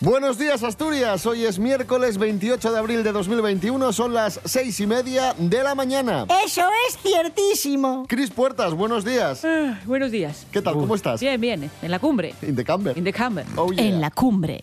Buenos días Asturias, hoy es miércoles 28 de abril de 2021, son las seis y media de la mañana. Eso es ciertísimo. Cris Puertas, buenos días. Ah, buenos días. ¿Qué tal? ¿Cómo estás? Bien, bien. En la cumbre. In the camber. In the camber. Oh, yeah. En la cumbre.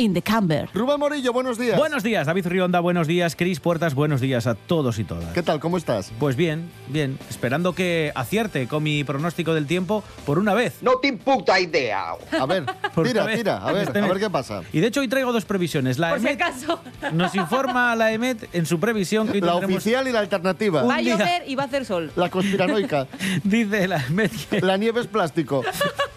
In the camber. Rubén Morillo, buenos días. Buenos días, David Rionda, buenos días, Cris Puertas, buenos días a todos y todas. ¿Qué tal? ¿Cómo estás? Pues bien, bien, esperando que acierte con mi pronóstico del tiempo por una vez. No te puta idea. A ver, Por tira, tira, a ver, Este a ver qué pasa. Y de hecho hoy traigo dos previsiones. La Por si acaso. nos informa la EMET en su previsión que hoy La oficial y la alternativa. Va a llover y va a hacer sol. La conspiranoica. dice la EMET que, la nieve es plástico.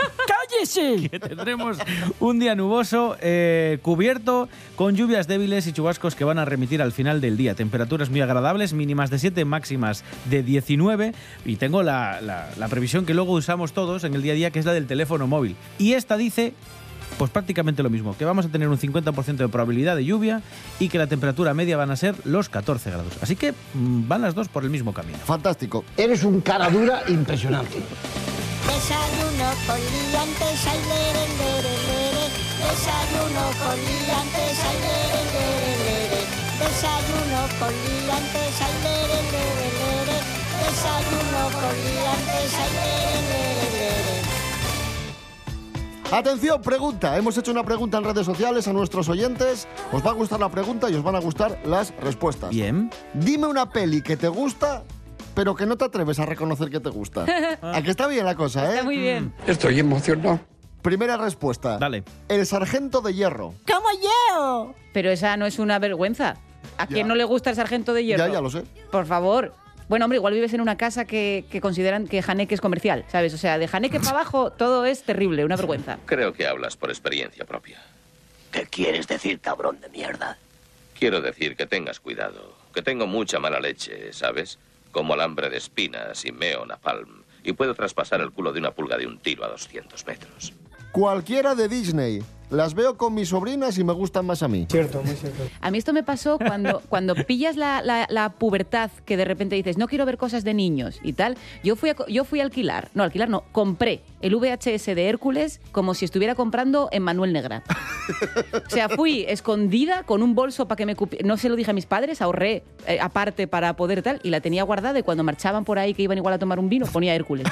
¡Cállese! que tendremos un día nuboso, eh, cubierto, con lluvias débiles y chubascos que van a remitir al final del día. Temperaturas muy agradables, mínimas de 7, máximas de 19. Y tengo la, la- la previsión que luego usamos todos en el día a día, que es la del teléfono móvil. Y esta dice pues prácticamente lo mismo, que vamos a tener un 50% de probabilidad de lluvia y que la temperatura media van a ser los 14 grados. Así que mm, van las dos por el mismo camino. Fantástico. Eres un cara dura impresionante. Desayuno con liantes, ay, lere, lere, lere. Desayuno con liantes, ay, lere, lere, lere. Desayuno con liantes, ay, lere, lere, lere. Desayuno con liantes, ay, lere, lere, lere. Atención, pregunta. Hemos hecho una pregunta en redes sociales a nuestros oyentes. Os va a gustar la pregunta y os van a gustar las respuestas. Bien. Dime una peli que te gusta, pero que no te atreves a reconocer que te gusta. Aquí está bien la cosa, ¿eh? Está muy bien. Estoy emocionado. Primera respuesta. Dale. El sargento de hierro. ¡Como yo! Pero esa no es una vergüenza. ¿A quién no le gusta el sargento de hierro? Ya, ya lo sé. Por favor. Bueno, hombre, igual vives en una casa que, que consideran que Janeque es comercial, ¿sabes? O sea, de Janeque para abajo todo es terrible, una vergüenza. Creo que hablas por experiencia propia. ¿Qué quieres decir, cabrón de mierda? Quiero decir que tengas cuidado, que tengo mucha mala leche, ¿sabes? Como alambre de espinas y meo napalm. Y puedo traspasar el culo de una pulga de un tiro a 200 metros. Cualquiera de Disney. Las veo con mis sobrinas y me gustan más a mí. A mí esto me pasó cuando, cuando pillas la, la- la pubertad que de repente dices, no quiero ver cosas de niños y tal. Yo fui a, co- yo fui a alquilar, no, alquilar no, compré el VHS de Hércules como si estuviera comprando en Manuel Negra. O sea, fui escondida con un bolso para que me cupi- No se lo dije a mis padres, ahorré eh, aparte para poder tal y la tenía guardada y cuando marchaban por ahí que iban igual a tomar un vino ponía Hércules.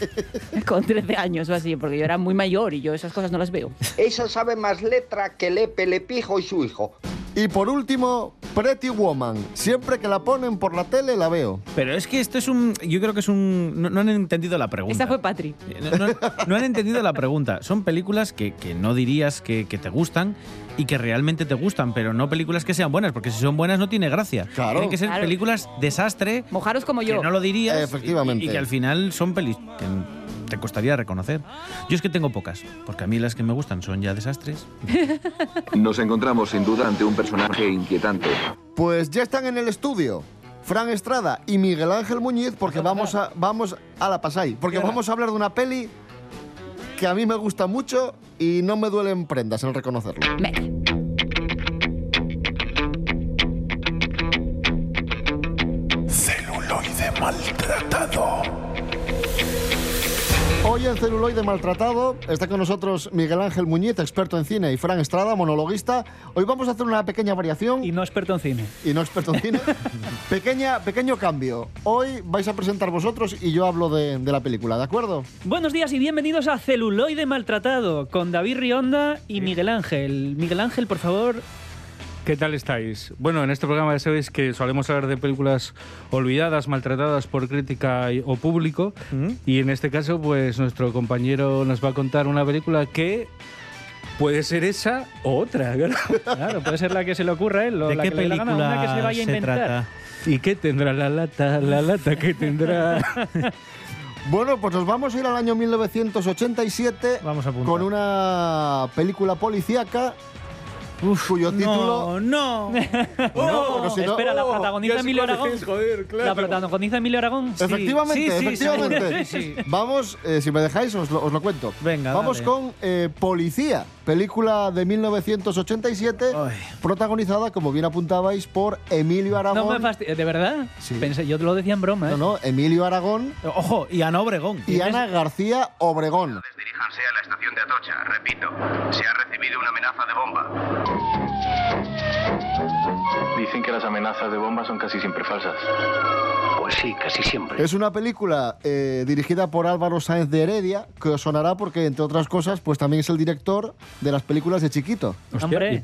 con 13 años o así, porque yo era muy mayor y yo esas cosas no las veo. Esa sabe más letra que Lepe, Lepijo y su hijo. Y por último, Pretty Woman. Siempre que la ponen por la tele la veo. Pero es que esto es un. Yo creo que es un. No, no han entendido la pregunta. Esta fue Patri. Eh, No, no- no han entendido la pregunta. Son películas que, que no dirías que, que te gustan y que realmente te gustan, pero no películas que sean buenas, porque si son buenas no tiene gracia. Claro. Tienen que ser Claro. películas desastre, Mojaros como que yo. no lo dirías Efectivamente. Y, que al final son pelis que te costaría reconocer. Yo es que tengo pocas, porque a mí las que me gustan son ya desastres. Nos encontramos sin duda ante un personaje inquietante. Pues ya están en el estudio. Fran Estrada y Miguel Ángel Muñiz porque vamos a vamos a la pasai, porque vamos a hablar de una peli que a mí me gusta mucho y no me duelen prendas en reconocerlo. Venga. Hoy en Celuloide Maltratado está con nosotros Miguel Ángel Muñiz, experto en cine, y Fran Estrada, monologuista. Hoy vamos a hacer una pequeña variación Y no experto en cine. y no experto en cine. Pequeña, pequeño cambio. Hoy vais a presentar vosotros y yo hablo de, de la película, ¿de acuerdo? Buenos días y bienvenidos a Celuloide Maltratado con David Rionda y Miguel Ángel. Miguel Ángel, por favor. ¿Qué tal estáis? Bueno, en este programa ya sabéis que solemos hablar de películas olvidadas, maltratadas por crítica y- o público. Y en este caso, pues nuestro compañero nos va a contar una película que puede ser esa o otra. claro. Claro, puede ser la que se le ocurra a él o ¿De la qué que le dé la gana, película una que se vaya a se inventar. trata? ¿Y qué tendrá la lata? La lata que tendrá. Bueno, pues nos vamos a ir al año 1987 Vamos a apuntar. con una película policíaca cuyo título... No, no. pero si no- Espera, ¿la Oh, protagoniza ya sé Emilio Aragón? es, joder, claro. ¿La protagoniza Emilio Aragón? Sí. Efectivamente, Sí, sí, efectivamente. seguro. Sí, sí. Vamos, eh, si me dejáis, os lo, os lo cuento. Venga, Vamos dale. con eh, Policía, película de 1987, Ay. protagonizada, como bien apuntabais, por Emilio Aragón. No me fastidies, ¿de verdad? Sí. Pensé, yo te lo decía en broma, ¿eh? No, no, Emilio Aragón Ojo, y Ana Obregón. y Ana García Obregón. Diríjanse a la estación de Atocha. Repito, se ha recibido una amenaza de bomba. Dicen que las amenazas de bomba son casi siempre falsas. Pues sí, casi siempre. Es una película eh, dirigida por Álvaro Sáenz de Heredia, que os sonará porque, entre otras cosas, pues también es el director de las películas de Chiquito. Hostia, hombre,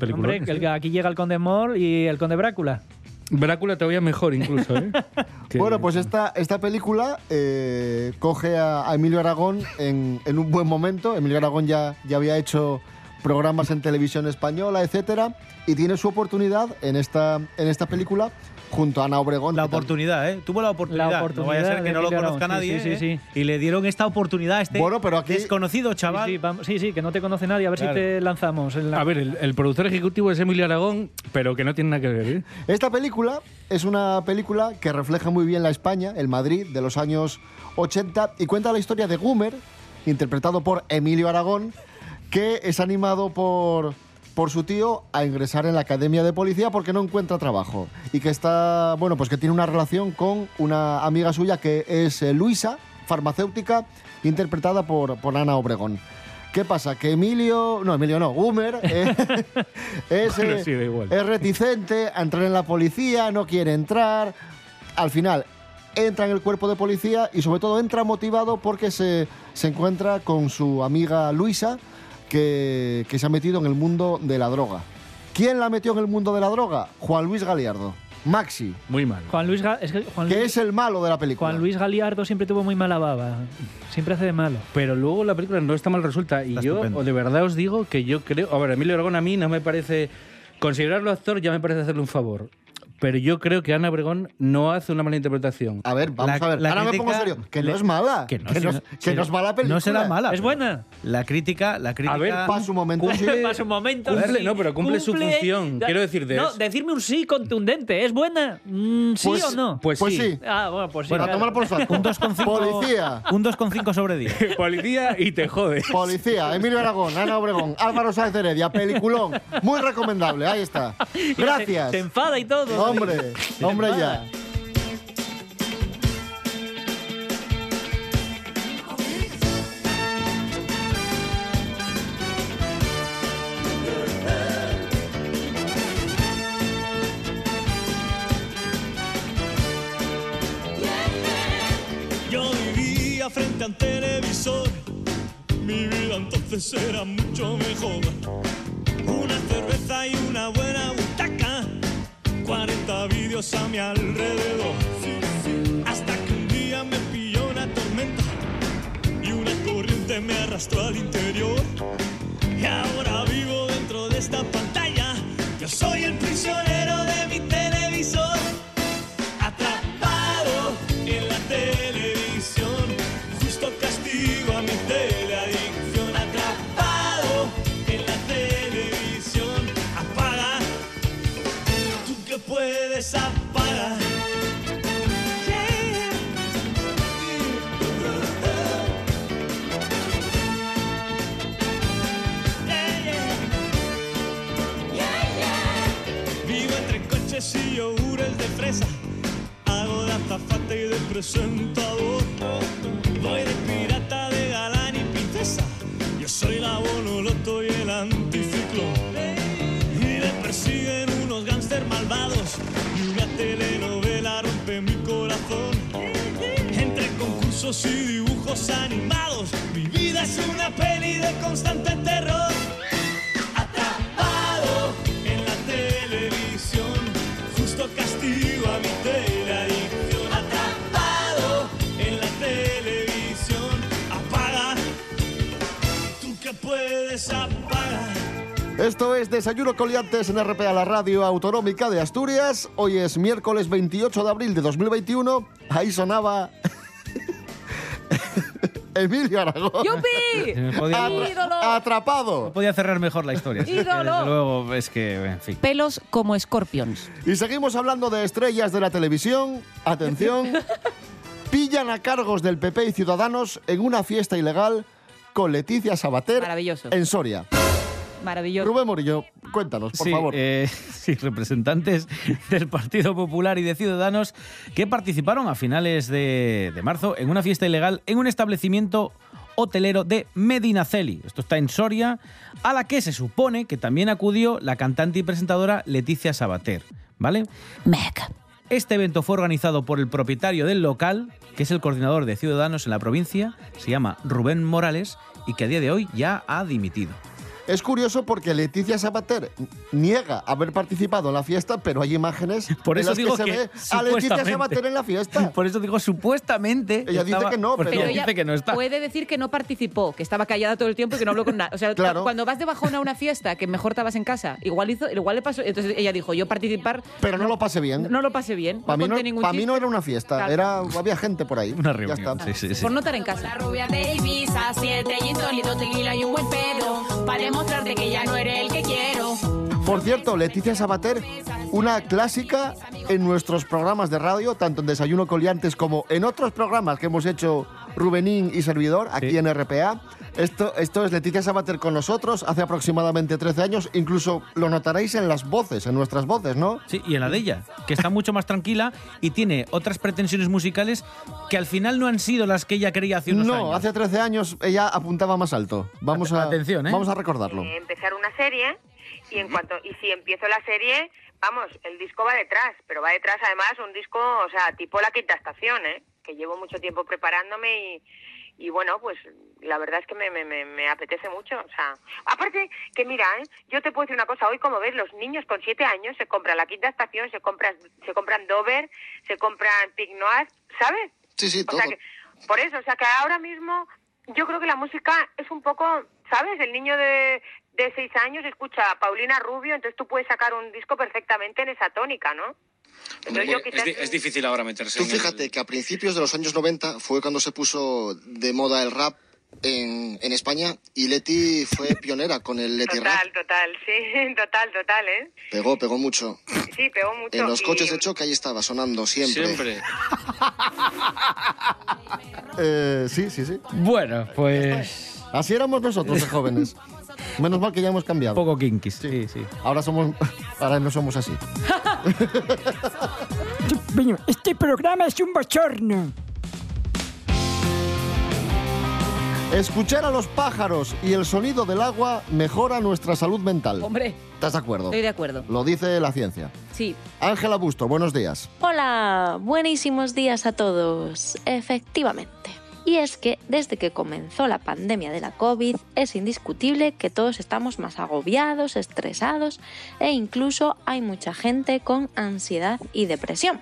el aquí llega el Conde Mor y el Conde Brácula. Brácula todavía mejor incluso, ¿eh? Que- Bueno, pues esta, esta película eh, coge a, a Emilio Aragón en, en un buen momento. Emilio Aragón ya, ya había hecho programas en televisión española, etcétera, y tiene su oportunidad en esta, en esta película junto a Ana Obregón. La oportunidad, ¿eh? Tuvo la oportunidad. La No vaya a ser oportunidad que no lo Emilio conozca Aragón, nadie. sí, sí, ¿eh? sí. Y le dieron esta oportunidad a este Bueno, pero aquí- desconocido chaval. Sí, sí, vamos- sí, sí, que no te conoce nadie. A ver Claro. si te lanzamos. en la- A ver, el, el productor ejecutivo es Emilio Aragón, pero que no tiene nada que ver, ¿eh? Esta película es una película que refleja muy bien la España, el Madrid de los años 80 y cuenta la historia de Gumer, interpretado por Emilio Aragón, que es animado por, por su tío a ingresar en la academia de policía porque no encuentra trabajo y que está, bueno, pues que tiene una relación con una amiga suya que es eh, Luisa, farmacéutica, interpretada por, por Ana Obregón. ¿Qué pasa? Que Emilio, no, Emilio no, Gumer eh, es, Bueno, eh, sí, es reticente a entrar en la policía, no quiere entrar. Al final entra en el cuerpo de policía y sobre todo entra motivado porque se, se encuentra con su amiga Luisa que, que se ha metido en el mundo de la droga. ¿Quién la metió en el mundo de la droga? Juan Luis Galiardo. Maxi, Muy mal. Juan Luis, Ga- es que Juan que Luis, es el malo de la película. Juan Luis Galiardo siempre tuvo muy mala baba. Siempre hace de malo. Pero luego la película no está mal resulta. Y Está yo estupendo. de verdad os digo que yo creo. A ver, Emilio Aragón a mí no me parece. Considerarlo actor ya me parece hacerle un favor. Pero yo creo que Ana Obregón no hace una mala interpretación. A ver, vamos La- a ver. la Ahora me pongo crítica serio. Que no es mala. Que no, que no, que si no es mala película. No será mala. ¿Es buena? La crítica, la crítica. ver, Pasa un momento. Cumple- Pasa un momento. Cumple, sí. no, pero cumple su función. Quiero decir, de No, es- decirme un sí contundente. ¿Es buena? Mm, ¿Sí Pues- o no? Pues, Pues sí. sí. Ah, bueno, pues sí. Bueno, a claro. tomar por saco. Un 2,5 Policía. Un 2,5 sobre 10. Policía y te jode. Policía, Emilio Aragón, Ana Obregón, Álvaro Sáenz Heredia, peliculón. Muy recomendable, ahí está. Gracias. Se enfada y todo. Hombre, hombre ya. Yo vivía frente al televisor, mi vida entonces era mucho mejor. Una cerveza y una buena 40 vídeos a mi alrededor. Hasta que un día me pilló una tormenta y una corriente me arrastró al interior. Y ahora vivo dentro de esta pantalla, yo soy el prisionero presentador. Voy de pirata, de galán y princesa. Yo soy la bonoloto y el anticiclón. Y me persiguen unos gánster malvados. Y una telenovela rompe mi corazón. Entre concursos y dibujos animados. Mi vida es una peli de constante terror. Esto es Desayuno Coliantes en RPA, la radio autonómica de Asturias. Hoy es miércoles 28 de abril de 2021. Ahí sonaba Emilio Aragón. ¡Yupi! Podía- Atra- ¡Ídolo! Atrapado. No podía cerrar mejor la historia. sí, ¡Ídolo! desde luego, es que, en fin. Pelos como scorpions. Y seguimos hablando de estrellas de la televisión. Atención. Pillan a cargos del PP y Ciudadanos en una fiesta ilegal con Leticia Sabater Maravilloso. en Soria. Maravilloso. Rubén Morillo, cuéntanos, por sí, favor. eh, sí, representantes del Partido Popular y de Ciudadanos que participaron a finales de, de marzo en una fiesta ilegal en un establecimiento hotelero de Medinaceli. Esto está en Soria, a la que se supone que también acudió la cantante y presentadora Leticia Sabater. ¿Vale? Meg. Este evento fue organizado por el propietario del local, que es el coordinador de Ciudadanos en la provincia, se llama Rubén Morales, y que a día de hoy ya ha dimitido. Es curioso porque Leticia Sabater niega haber participado en la fiesta, pero hay imágenes Por en eso las digo que se que ve a Leticia. Sabater en la fiesta. Por eso digo supuestamente. Ella dice que no, pero- ella dice que no está. Puede decir que no participó, que estaba callada todo el tiempo y que no habló con nada. O sea, Claro. cuando vas de bajón a una fiesta, que mejor estabas en casa, igual hizo, igual le pasó. Entonces ella dijo, yo participar. Pero no lo pasé bien. No lo pasé bien. Para no mí, no, pa' mí era una fiesta, Claro. era, había gente por ahí. Una Ya reunión. está. Sí, sí, sí. Por no estar en casa. Rubia de Ibiza, siete y sólido, tequila y un buen. Para demostrarte que ya no eres el que quiero. Por cierto, Leticia Sabater, una clásica en nuestros programas de radio, tanto en Desayuno Coliantes como en otros programas que hemos hecho Rubenín y Servidor, aquí Sí. en RPA. Esto, esto es Leticia Sabater con nosotros hace aproximadamente 13 años. Incluso lo notaréis en las voces, en nuestras voces, ¿no? Sí, y en la de ella, que está mucho más tranquila y tiene otras pretensiones musicales que al final no han sido las que ella quería hace unos no, años. hace 13 años ella apuntaba más alto. Vamos a, Atención, ¿eh? vamos a recordarlo. eh, empezar una serie y en cuanto y si empiezo la serie, vamos, el disco va detrás, pero va detrás además un disco, o sea, tipo la quinta estación, ¿eh? que llevo mucho tiempo preparándome y, y bueno, pues la verdad es que me, me, me, me apetece mucho, o sea, aparte que mira, ¿eh? yo te puedo decir una cosa, hoy como ves, los niños con siete años se compran la quinta estación, se compran, se compran Dover, se compran Pig Noir, ¿sabes? Sí, sí, O todo. sea que, por eso, o sea que ahora mismo yo creo que la música es un poco, ¿sabes? El niño de, de seis años escucha a Paulina Rubio, entonces tú puedes sacar un disco perfectamente en esa tónica, ¿no? Entonces yo Es, quizás... di- es difícil ahora meterse Tú en el- fíjate que a principios de los años 90 fue cuando se puso de moda el rap en, en España y Leti fue pionera con el Leti Rap. Total, total, sí, total, total, ¿eh? Pegó, pegó mucho. Sí, pegó mucho. En los y- coches de choque ahí estaba sonando siempre. Siempre. Eh, sí, sí, sí. Bueno, pues. Así éramos nosotros de jóvenes. Menos mal que ya hemos cambiado. Poco kinkis, sí, sí. Ahora somos. Ahora no somos así. Este programa es un bochorno. Escuchar a los pájaros y el sonido del agua mejora nuestra salud mental. Hombre, ¿Estás de acuerdo? estoy de acuerdo. Lo dice la ciencia. Sí. Ángela Busto, buenos días. Hola, buenísimos días a todos. Efectivamente. Y es que desde que comenzó la pandemia de la COVID es indiscutible que todos estamos más agobiados, estresados e incluso hay mucha gente con ansiedad y depresión.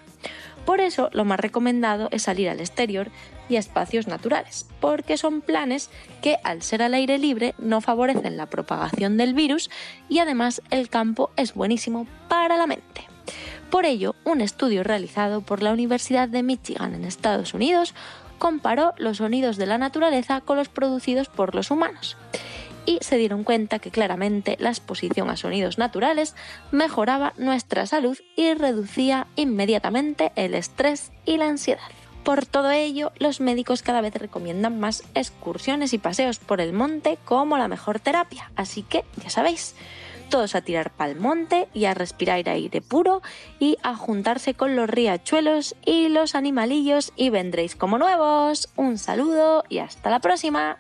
Por eso lo más recomendado es salir al exterior y a espacios naturales, porque son planes que al ser al aire libre no favorecen la propagación del virus y además el campo es buenísimo para la mente. Por ello, un estudio realizado por la Universidad de Michigan en Estados Unidos comparó los sonidos de la naturaleza con los producidos por los humanos y se dieron cuenta que claramente la exposición a sonidos naturales mejoraba nuestra salud y reducía inmediatamente el estrés y la ansiedad. Por todo ello, los médicos cada vez recomiendan más excursiones y paseos por el monte como la mejor terapia, así que ya sabéis, todos a tirar pa'l monte y a respirar aire puro y a juntarse con los riachuelos y los animalillos y vendréis como nuevos. Un saludo y hasta la próxima.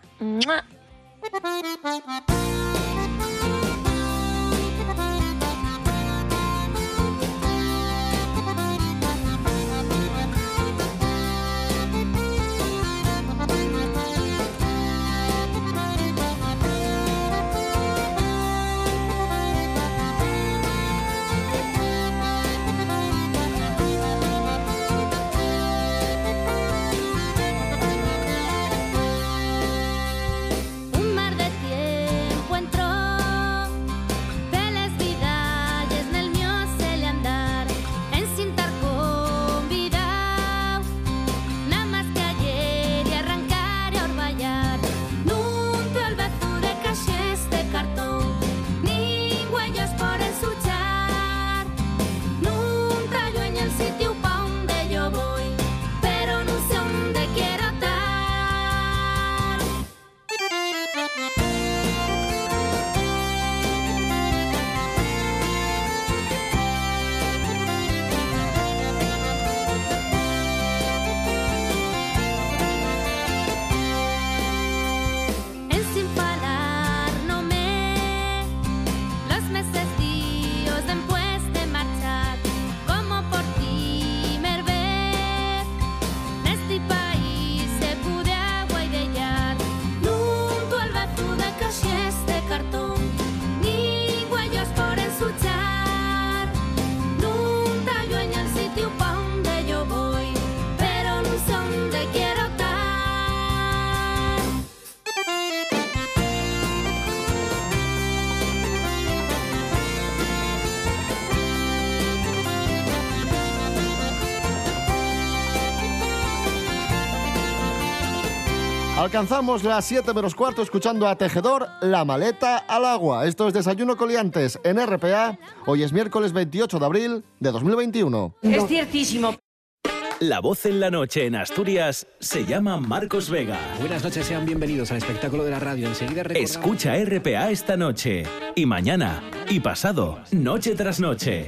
Alcanzamos las 7 menos cuarto escuchando a Tejedor, La maleta al agua. Esto es Desayuno Coliantes en RPA. Hoy es miércoles 28 de abril de 2021. Es ciertísimo. La voz en la noche en Asturias se llama Marcos Vega. Buenas noches, sean bienvenidos al espectáculo de la radio. Enseguida recordamos... Escucha RPA esta noche y mañana y pasado, noche tras noche.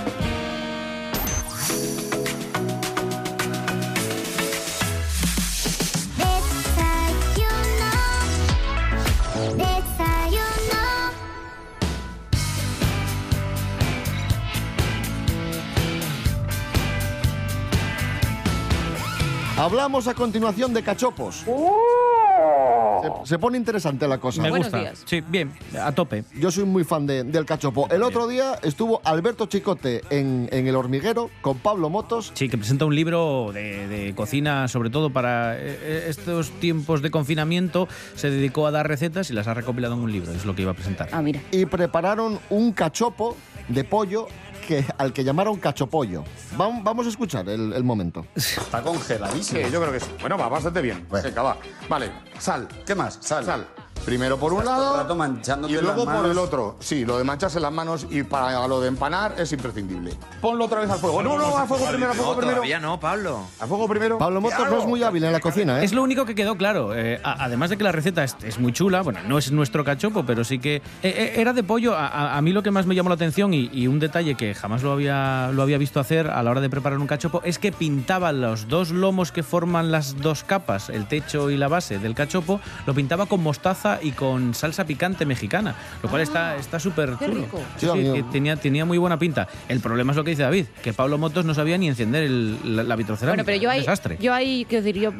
Hablamos a continuación de cachopos. Se, se pone interesante la cosa. Me gusta. Sí, bien, a tope. Yo soy muy fan de- del cachopo. El otro día estuvo Alberto Chicote en, en El Hormiguero con Pablo Motos. Sí, que presenta un libro de, de cocina, sobre todo para eh, estos tiempos de confinamiento. Se dedicó a dar recetas y las ha recopilado en un libro. Es lo que iba a presentar. Ah, mira. Y prepararon un cachopo de pollo que, al que llamaron cachopollo. Vam- Vamos a escuchar el, el momento. Está congeladísimo. Sí, yo creo que sí. Bueno, va bastante bien. Venga, va. Vale, sal. ¿Qué más? Sal. Sal. Primero por un Estás todo el lado rato manchándote y luego por el otro. Sí, lo de mancharse las manos y para lo de empanar es imprescindible. Ponlo otra vez al fuego. No, no, a fuego primero, a fuego primero. todavía no, Pablo. A fuego primero. Pablo Motos no es muy hábil en la cocina, ¿eh? Es lo único que quedó claro. Eh, a- además de que la receta es, es muy chula, bueno, no es nuestro cachopo, pero sí que eh, eh, era de pollo. A, a- a mí lo que más me llamó la atención y, y un detalle que jamás lo había, lo había visto hacer a la hora de preparar un cachopo es que pintaba los dos lomos que forman las dos capas, el techo y la base del cachopo, lo pintaba con mostaza y con salsa picante mexicana, lo cual está está súper qué chulo. Sí, tenía, tenía muy buena pinta. El problema es lo que dice David, que Pablo Motos no sabía ni encender el- la, la vitrocerámica. Bueno, pero yo Un ahí, desastre. yo ahí, quiero decir, yo,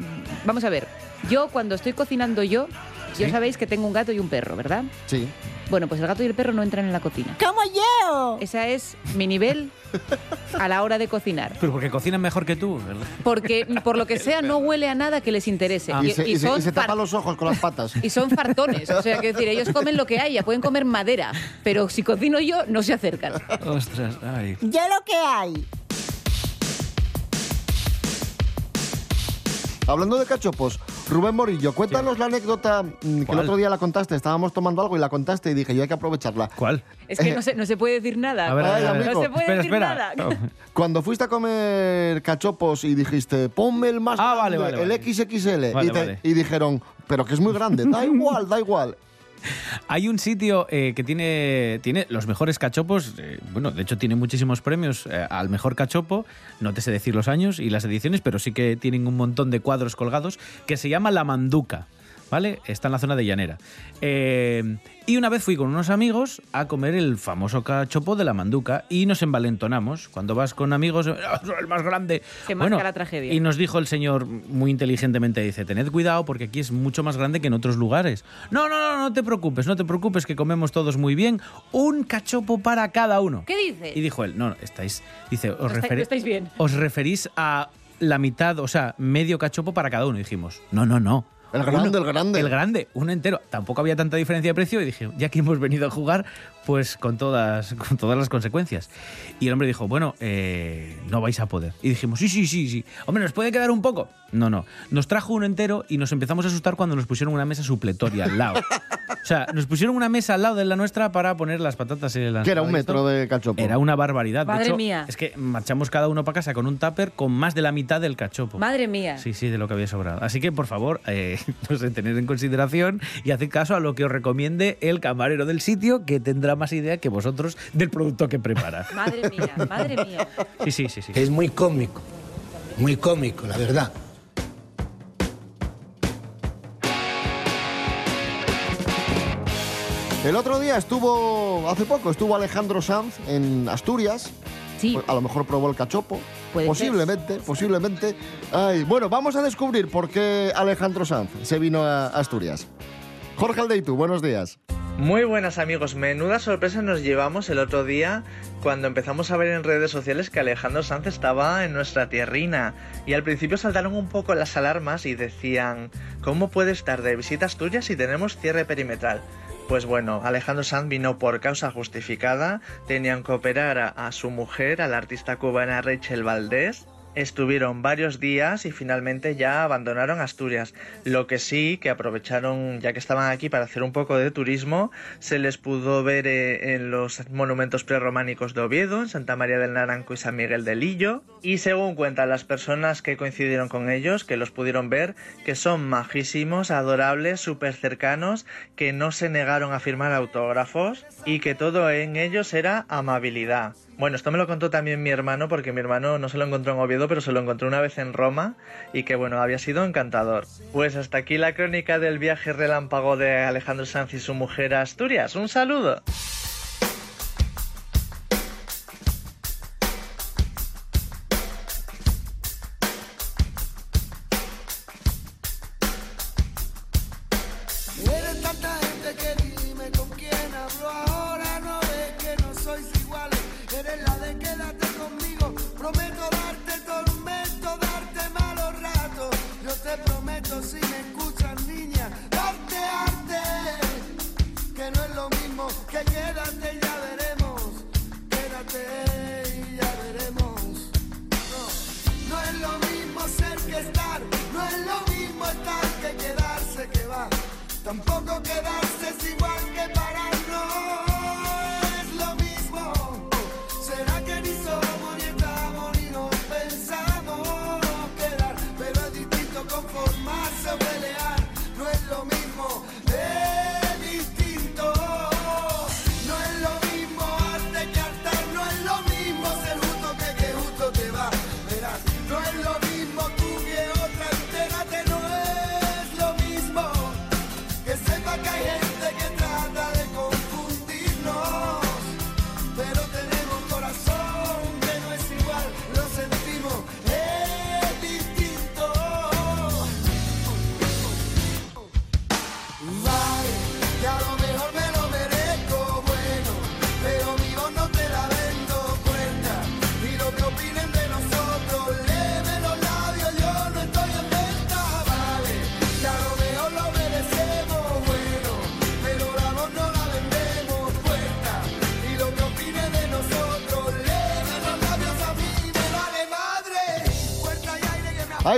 vamos a ver, yo cuando estoy cocinando yo, Sí. ya sabéis que tengo un gato y un perro, ¿verdad? Sí. Bueno, pues el gato y el perro no entran en la cocina. ¡Como yo! Esa es mi nivel a la hora de cocinar. Pero porque cocinan mejor que tú. ¿verdad? Porque, por lo que sea, no huele a nada que les interese. Y, se, y se- son y se tapa far- los ojos con las patas. y son fartones. O sea, quiero decir, ellos comen lo que haya, pueden comer madera, pero si cocino yo, no se acercan. Ostras, ay. Yo lo que hay. Hablando de cachopos, Rubén Morillo, cuéntanos la anécdota mm, que el otro día la contaste. Estábamos tomando algo y la contaste y dije, yo hay que aprovecharla. ¿Cuál? Es que no se, no se puede decir nada. A ver, a ver, a ver. no se puede Espera, decir espera. nada. Cuando fuiste a comer cachopos y dijiste, ponme el más Ah, grande, vale, vale, el XXL, Vale, y, te- vale. y dijeron, pero que es muy grande, da igual, da igual. Hay un sitio eh, que tiene, tiene los mejores cachopos. eh, bueno, de hecho, tiene muchísimos premios eh, al mejor cachopo. No te sé decir los años y las ediciones, pero sí que tienen un montón de cuadros colgados. Que se llama La Manduca. ¿Vale? Está en la zona de Llanera. Eh, y una vez fui con unos amigos a comer el famoso cachopo de la manduca y nos envalentonamos. Cuando vas con amigos, "Ah, el más grande. Se marca la tragedia. Y nos dijo el señor muy inteligentemente, dice, tened cuidado porque aquí es mucho más grande que en otros lugares. No, no, no, no te preocupes, no te preocupes que comemos todos muy bien. Un cachopo para cada uno. ¿Qué dice? Y dijo él, no, no, estáis, dice, os, no estáis bien. os referís a la mitad, o sea, medio cachopo para cada uno. Y dijimos, no, no, no. El grande, el grande. El grande, uno entero. Tampoco había tanta diferencia de precio y dije, ya que hemos venido a jugar, pues con todas, con todas las consecuencias. Y el hombre dijo, bueno, eh, no vais a poder. Y dijimos, sí, sí, sí, sí. Hombre, ¿nos puede quedar un poco? No, no. Nos trajo uno entero y nos empezamos a asustar cuando nos pusieron una mesa supletoria al lado. O sea, nos pusieron una mesa al lado de la nuestra para poner las patatas en la Que era un metro de cachopo. Era una barbaridad. De Madre hecho, mía. Es que marchamos cada uno para casa con un tupper con más de la mitad del cachopo. Madre mía. Sí, sí, de lo que había sobrado. Así que, por favor, eh, no sé, tened en consideración y haced caso a lo que os recomiende el camarero del sitio, que tendrá más idea que vosotros del producto que prepara. Madre mía, madre mía. Sí, sí, sí, sí. Es muy cómico, muy cómico, la verdad. El otro día estuvo, hace poco, estuvo Alejandro Sanz en Asturias. Sí. A lo mejor probó el cachopo. Puede posiblemente, posiblemente. Ay, bueno, vamos a descubrir por qué Alejandro Sanz se vino a Asturias. Jorge Aldeitu, buenos días. Muy buenas amigos, menuda sorpresa nos llevamos el otro día cuando empezamos a ver en redes sociales que Alejandro Sanz estaba en nuestra tierrina. Y al principio saltaron un poco las alarmas y decían ¿cómo puede estar de visita a Asturias si tenemos cierre perimetral? Pues bueno, Alejandro Sanz vino por causa justificada, tenían que operar a, a su mujer, a la artista cubana Rachel Valdés, Estuvieron varios días y finalmente ya abandonaron Asturias. Lo que sí, que aprovecharon, ya que estaban aquí para hacer un poco de turismo, se les pudo ver eh, en los monumentos prerrománicos de Oviedo, en Santa María del Naranco y San Miguel del Lillo. Y según cuentan las personas que coincidieron con ellos, que los pudieron ver, que son majísimos, adorables, súper cercanos, que no se negaron a firmar autógrafos y que todo en ellos era amabilidad. Bueno, esto me lo contó también mi hermano porque mi hermano no se lo encontró en Oviedo, pero se lo encontró una vez en Roma y que bueno, había sido encantador. Pues hasta aquí la crónica del viaje relámpago de Alejandro Sanz y su mujer a Asturias. Un saludo.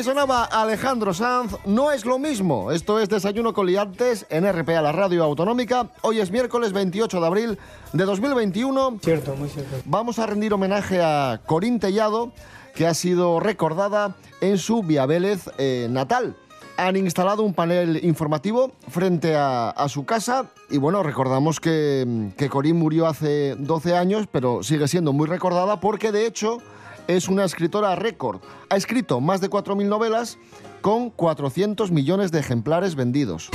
Sonaba Alejandro Sanz, no es lo mismo. Esto es Desayuno con Liantes en RPA, la radio autonómica. Hoy es miércoles 28 de abril de 2021. Cierto, muy cierto. Vamos a rendir homenaje a Corín Tellado, que ha sido recordada en su Vía Vélez eh, natal. Han instalado un panel informativo frente a, a su casa y bueno, recordamos que, que Corín murió hace 12 años, pero sigue siendo muy recordada porque de hecho es una escritora récord. Ha escrito más de 4.000 novelas con 400 millones de ejemplares vendidos.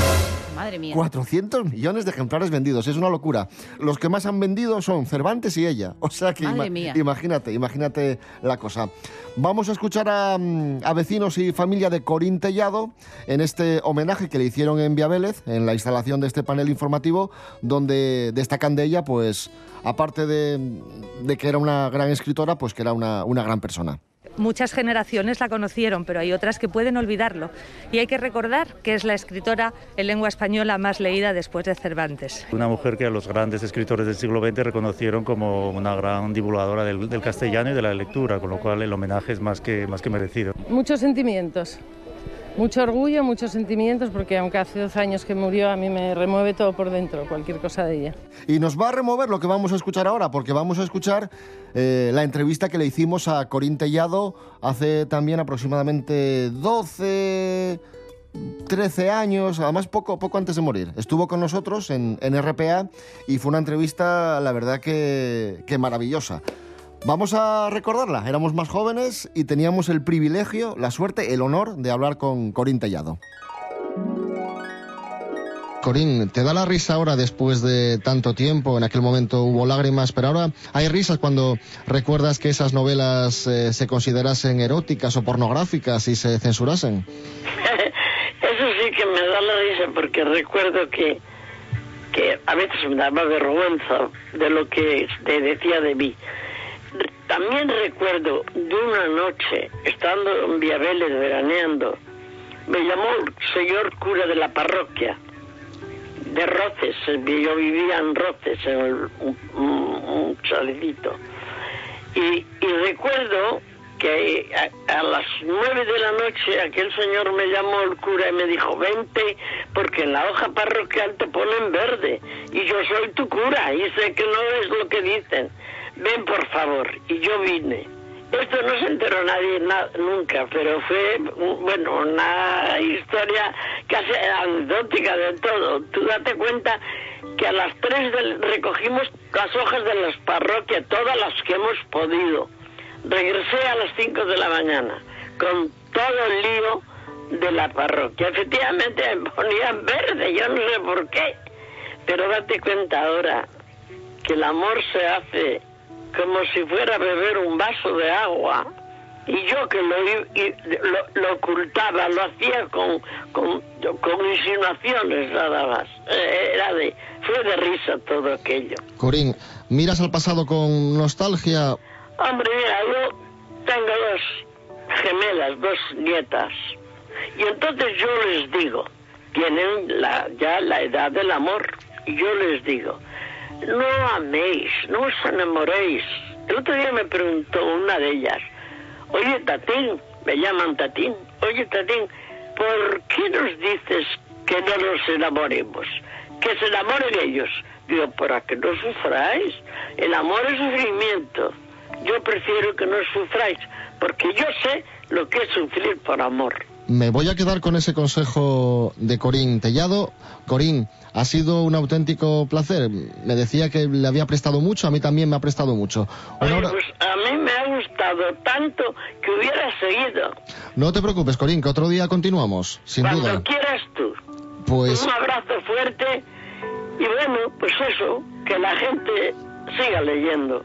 Madre mía. 400 millones de ejemplares vendidos, es una locura. Los que más han vendido son Cervantes y ella. O sea que ima- mía. imagínate, imagínate la cosa. Vamos a escuchar a, mm, a vecinos y familia de Corín Tellado en este homenaje que le hicieron en Vélez, en la instalación de este panel informativo, donde destacan de ella, pues, aparte de, de que era una gran escritora, pues que era una, una gran persona. Muchas generaciones la conocieron, pero hay otras que pueden olvidarlo. Y hay que recordar que es la escritora en lengua española más leída después de Cervantes. Una mujer que a los grandes escritores del siglo XX reconocieron como una gran divulgadora del, del castellano y de la lectura, con lo cual el homenaje es más que, más que merecido. Muchos sentimientos, mucho orgullo, muchos sentimientos, porque aunque hace 12 años que murió, a mí me remueve todo por dentro, cualquier cosa de ella. Y nos va a remover lo que vamos a escuchar ahora, porque vamos a escuchar eh, la entrevista que le hicimos a Corín Tellado hace también aproximadamente 12, 13 años, además poco, poco antes de morir. Estuvo con nosotros en, en RPA y fue una entrevista, la verdad, que maravillosa. Vamos a recordarla, éramos más jóvenes y teníamos el privilegio, la suerte, el honor de hablar con Corín Tellado. Corín, ¿te da la risa ahora después de tanto tiempo? En aquel momento hubo lágrimas, pero ahora hay risas cuando recuerdas que esas novelas eh, se considerasen eróticas o pornográficas y se censurasen. Eso sí que me da la risa porque recuerdo que, que a veces me daba vergüenza de lo que te decía de mí. También recuerdo de una noche, estando en Viabeles veraneando, me llamó el señor cura de la parroquia, de Roces, yo vivía en Roces, en el- un, chalecito. Y, recuerdo que a, a las nueve de la noche aquel señor me llamó el cura y me dijo, vente, porque en la hoja parroquial te ponen verde. Y yo soy tu cura y sé que no es lo que dicen. Ven, por favor. Y yo vine. Esto no se enteró nadie na- nunca, pero fue, bueno, una historia casi anecdótica de todo. Tú date cuenta que a las tres del- recogimos las hojas de las parroquias, todas las que hemos podido. Regresé a las 5 de la mañana con todo el lío de la parroquia. Efectivamente me ponían verde, yo no sé por qué. Pero date cuenta ahora que el amor se hace como si fuera a beber un vaso de agua. Y yo que lo, lo, lo ocultaba, lo hacía con, con, con insinuaciones nada más. Eh, Era de, fue de risa todo aquello. Corín, ¿miras al pasado con nostalgia? Hombre, mira, yo tengo dos gemelas, dos nietas. Y entonces yo les digo, tienen la, ya la edad del amor. Y yo les digo, no améis, no os enamoréis. El otro día me preguntó una de ellas, oye Tatín, me llaman Tatín, oye Tatín, ¿por qué nos dices que no nos enamoremos? Que se enamoren ellos. Digo, para que no sufráis. El amor es sufrimiento. Yo prefiero que no sufráis, porque yo sé lo que es sufrir por amor. Me voy a quedar con ese consejo de Corín Tellado. Corín, ha sido un auténtico placer. Me decía que le había prestado mucho, a mí también me ha prestado mucho. Hora- Pues a mí me ha gustado tanto que hubiera seguido. No te preocupes, Corín, que otro día continuamos, sin Cuando duda. quieras tú. Pues Un abrazo fuerte y bueno, pues eso, que la gente siga leyendo.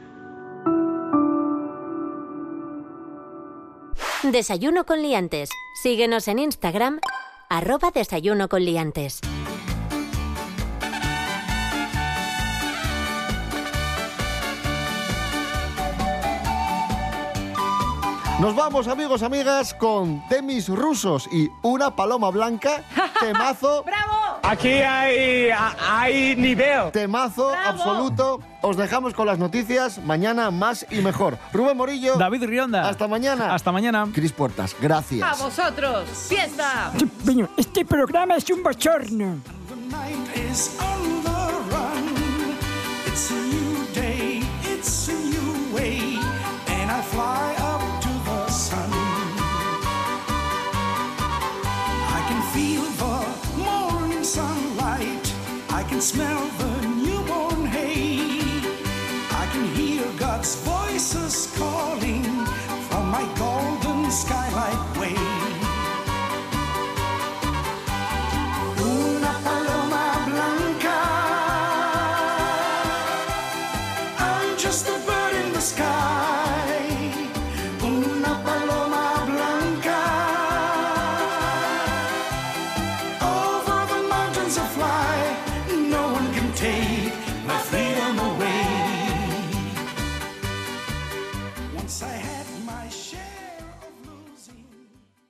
Desayuno con liantes. Síguenos en Instagram, arroba desayuno con liantes. Nos vamos, amigos, amigas, con Temis rusos y una paloma blanca. Temazo. ¡Bravo! Aquí hay, hay nivel. Temazo absoluto. Os dejamos con las noticias. Mañana más y mejor. Rubén Morillo. David Rionda. Hasta mañana. Hasta mañana. Cris Puertas, gracias. ¡A vosotros! ¡Fiesta! Este programa es un bochorno.